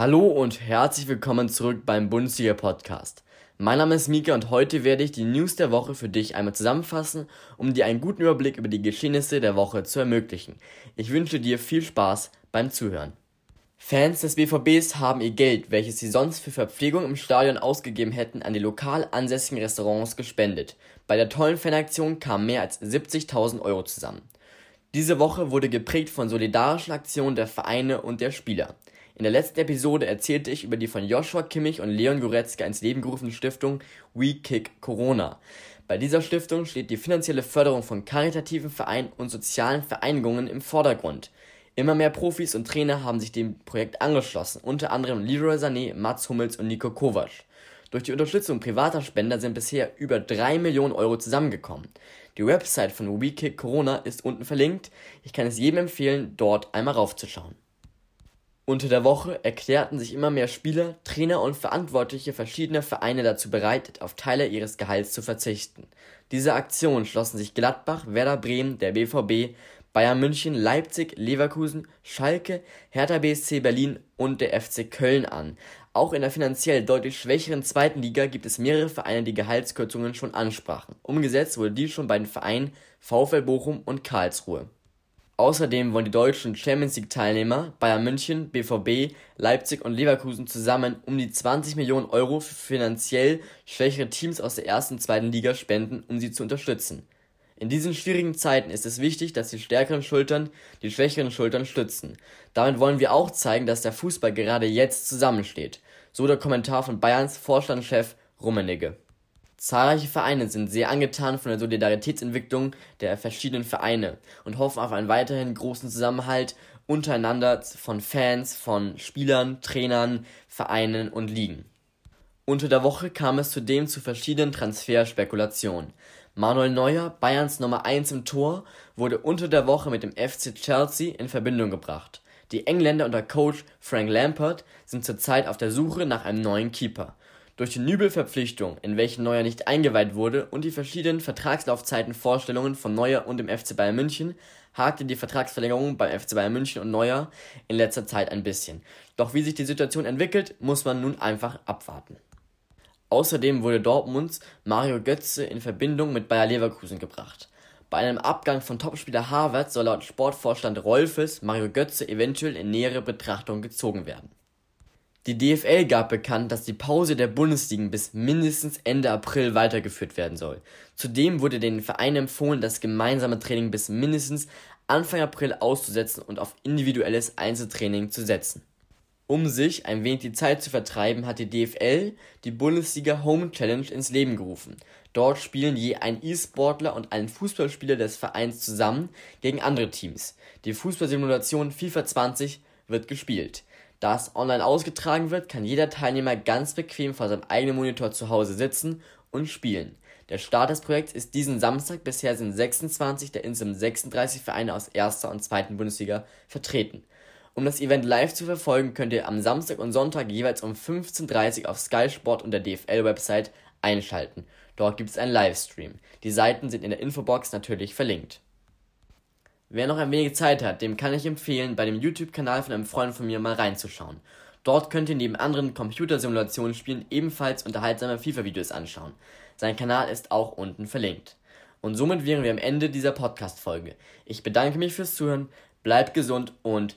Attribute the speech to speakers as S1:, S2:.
S1: Hallo und herzlich willkommen zurück beim Bundesliga Podcast. Mein Name ist Mika und heute werde ich die News der Woche für dich einmal zusammenfassen, um dir einen guten Überblick über die Geschehnisse der Woche zu ermöglichen. Ich wünsche dir viel Spaß beim Zuhören. Fans des BVBs haben ihr Geld, welches sie sonst für Verpflegung im Stadion ausgegeben hätten, an die lokal ansässigen Restaurants gespendet. Bei der tollen Fanaktion kamen mehr als 70.000 Euro zusammen. Diese Woche wurde geprägt von solidarischen Aktionen der Vereine und der Spieler. In der letzten Episode erzählte ich über die von Joshua Kimmich und Leon Goretzka ins Leben gerufene Stiftung We Kick Corona. Bei dieser Stiftung steht die finanzielle Förderung von karitativen Vereinen und sozialen Vereinigungen im Vordergrund. Immer mehr Profis und Trainer haben sich dem Projekt angeschlossen, unter anderem Leroy Sané, Mats Hummels und Nico Kovac. Durch die Unterstützung privater Spender sind bisher über 3 Millionen Euro zusammengekommen. Die Website von WeKick Corona ist unten verlinkt. Ich kann es jedem empfehlen, dort einmal raufzuschauen. Unter der Woche erklärten sich immer mehr Spieler, Trainer und Verantwortliche verschiedener Vereine dazu bereit, auf Teile ihres Gehalts zu verzichten. Dieser Aktion schlossen sich Gladbach, Werder Bremen, der BVB, Bayern München, Leipzig, Leverkusen, Schalke, Hertha BSC Berlin und der FC Köln an. Auch in der finanziell deutlich schwächeren zweiten Liga gibt es mehrere Vereine, die Gehaltskürzungen schon ansprachen. Umgesetzt wurde dies schon bei den Vereinen VfL Bochum und Karlsruhe. Außerdem wollen die deutschen Champions League-Teilnehmer Bayern München, BVB, Leipzig und Leverkusen zusammen um die 20 Millionen Euro für finanziell schwächere Teams aus der ersten und zweiten Liga spenden, um sie zu unterstützen. In diesen schwierigen Zeiten ist es wichtig, dass die stärkeren Schultern die schwächeren Schultern stützen. Damit wollen wir auch zeigen, dass der Fußball gerade jetzt zusammensteht. So der Kommentar von Bayerns Vorstandschef Rummenigge. Zahlreiche Vereine sind sehr angetan von der Solidaritätsentwicklung der verschiedenen Vereine und hoffen auf einen weiterhin großen Zusammenhalt untereinander von Fans, von Spielern, Trainern, Vereinen und Ligen. Unter der Woche kam es zudem zu verschiedenen Transferspekulationen. Manuel Neuer, Bayerns Nummer 1 im Tor, wurde unter der Woche mit dem FC Chelsea in Verbindung gebracht. Die Engländer unter Coach Frank Lampard sind zurzeit auf der Suche nach einem neuen Keeper. Durch die Nübel-Verpflichtung, in welche Neuer nicht eingeweiht wurde, und die verschiedenen Vertragslaufzeiten-Vorstellungen von Neuer und dem FC Bayern München hakte die Vertragsverlängerung beim FC Bayern München und Neuer in letzter Zeit ein bisschen. Doch wie sich die Situation entwickelt, muss man nun einfach abwarten. Außerdem wurde Dortmunds Mario Götze in Verbindung mit Bayer Leverkusen gebracht. Bei einem Abgang von Topspieler Harvard soll laut Sportvorstand Rolfes Mario Götze eventuell in nähere Betrachtung gezogen werden die DFL gab bekannt, dass die Pause der Bundesligen bis mindestens Ende April weitergeführt werden soll. Zudem wurde den Vereinen empfohlen, das gemeinsame Training bis mindestens Anfang April auszusetzen und auf individuelles Einzeltraining zu setzen. Um sich ein wenig die Zeit zu vertreiben, hat die DFL die Bundesliga Home Challenge ins Leben gerufen. Dort spielen je ein E-Sportler und ein Fußballspieler des Vereins zusammen gegen andere Teams. Die Fußballsimulation FIFA 20 wird gespielt. Da es online ausgetragen wird, kann jeder Teilnehmer ganz bequem vor seinem eigenen Monitor zu Hause sitzen und spielen. Der Start des Projekts ist diesen Samstag. Bisher sind 26 der insgesamt 36 Vereine aus erster und zweiten Bundesliga vertreten. Um das Event live zu verfolgen, könnt ihr am Samstag und Sonntag jeweils um 15.30 Uhr auf Sky Sport und der DFL-Website einschalten. Dort gibt es einen Livestream. Die Seiten sind in der Infobox natürlich verlinkt. Wer noch ein wenig Zeit hat, dem kann ich empfehlen, bei dem YouTube-Kanal von einem Freund von mir mal reinzuschauen. Dort könnt ihr neben anderen Computersimulationsspielen ebenfalls unterhaltsame FIFA-Videos anschauen. Sein Kanal ist auch unten verlinkt. Und somit wären wir am Ende dieser Podcast-Folge. Ich bedanke mich fürs Zuhören, bleibt gesund und